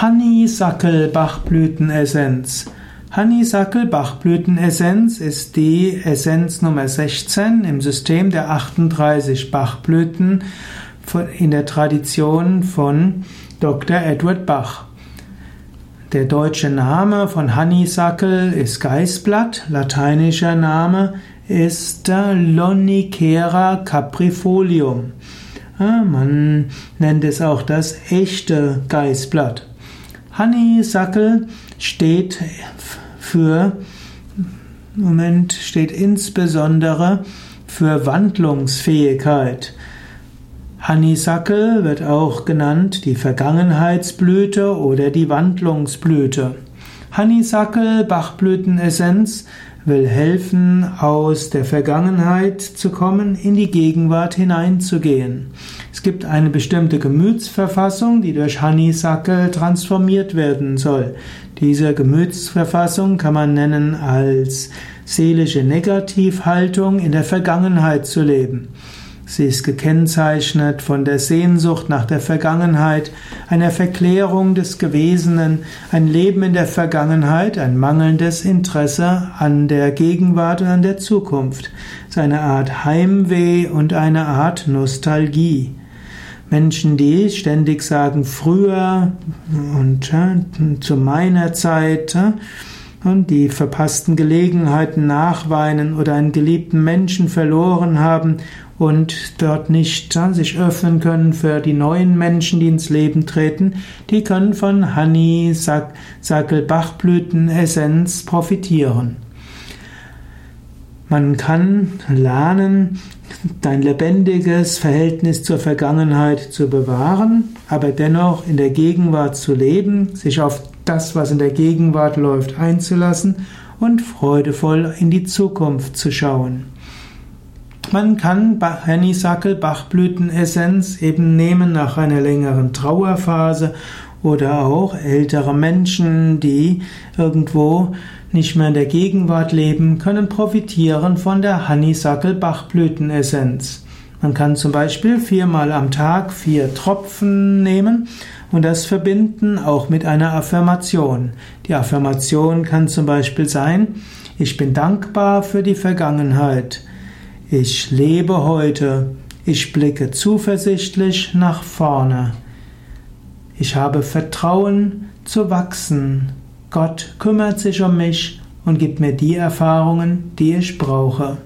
Honeysuckle-Bachblütenessenz. Honeysuckle-Bachblütenessenz ist die Essenz Nummer 16 im System der 38 Bachblüten in der Tradition von Dr. Edward Bach. Der deutsche Name von Honeysuckle ist Geißblatt, lateinischer Name ist Lonicera caprifolium. Man nennt es auch das echte Geißblatt. Honeysuckle steht für, Moment, steht insbesondere für Wandlungsfähigkeit. Honeysuckle wird auch genannt die Vergangenheitsblüte oder die Wandlungsblüte. Honeysuckle Bachblütenessenz will helfen, aus der Vergangenheit zu kommen, in die Gegenwart hineinzugehen. Es gibt eine bestimmte Gemütsverfassung, die durch Honeysuckle transformiert werden soll. Diese Gemütsverfassung kann man nennen als seelische Negativhaltung in der Vergangenheit zu leben. Sie ist gekennzeichnet von der Sehnsucht nach der Vergangenheit, einer Verklärung des Gewesenen, ein Leben in der Vergangenheit, ein mangelndes Interesse an der Gegenwart und an der Zukunft. Es ist eine Art Heimweh und eine Art Nostalgie. Menschen, die ständig sagen, früher und äh, zu meiner Zeit, äh, die verpassten Gelegenheiten nachweinen oder einen geliebten Menschen verloren haben und dort nicht sich öffnen können für die neuen Menschen, die ins Leben treten, die können von Honey, Sackel, Bachblüten, Essenz profitieren. Man kann lernen, dein lebendiges Verhältnis zur Vergangenheit zu bewahren, aber dennoch in der Gegenwart zu leben, sich auf das, was in der Gegenwart läuft, einzulassen und freudevoll in die Zukunft zu schauen. Man kann Honeysuckle Bachblütenessenz eben nehmen nach einer längeren Trauerphase oder auch ältere Menschen, die irgendwo nicht mehr in der Gegenwart leben, können profitieren von der Honeysuckle Bachblütenessenz. Man kann zum Beispiel viermal am Tag vier Tropfen nehmen und das verbinden auch mit einer Affirmation. Die Affirmation kann zum Beispiel sein, ich bin dankbar für die Vergangenheit. Ich lebe heute. Ich blicke zuversichtlich nach vorne. Ich habe Vertrauen zu wachsen. Gott kümmert sich um mich und gibt mir die Erfahrungen, die ich brauche.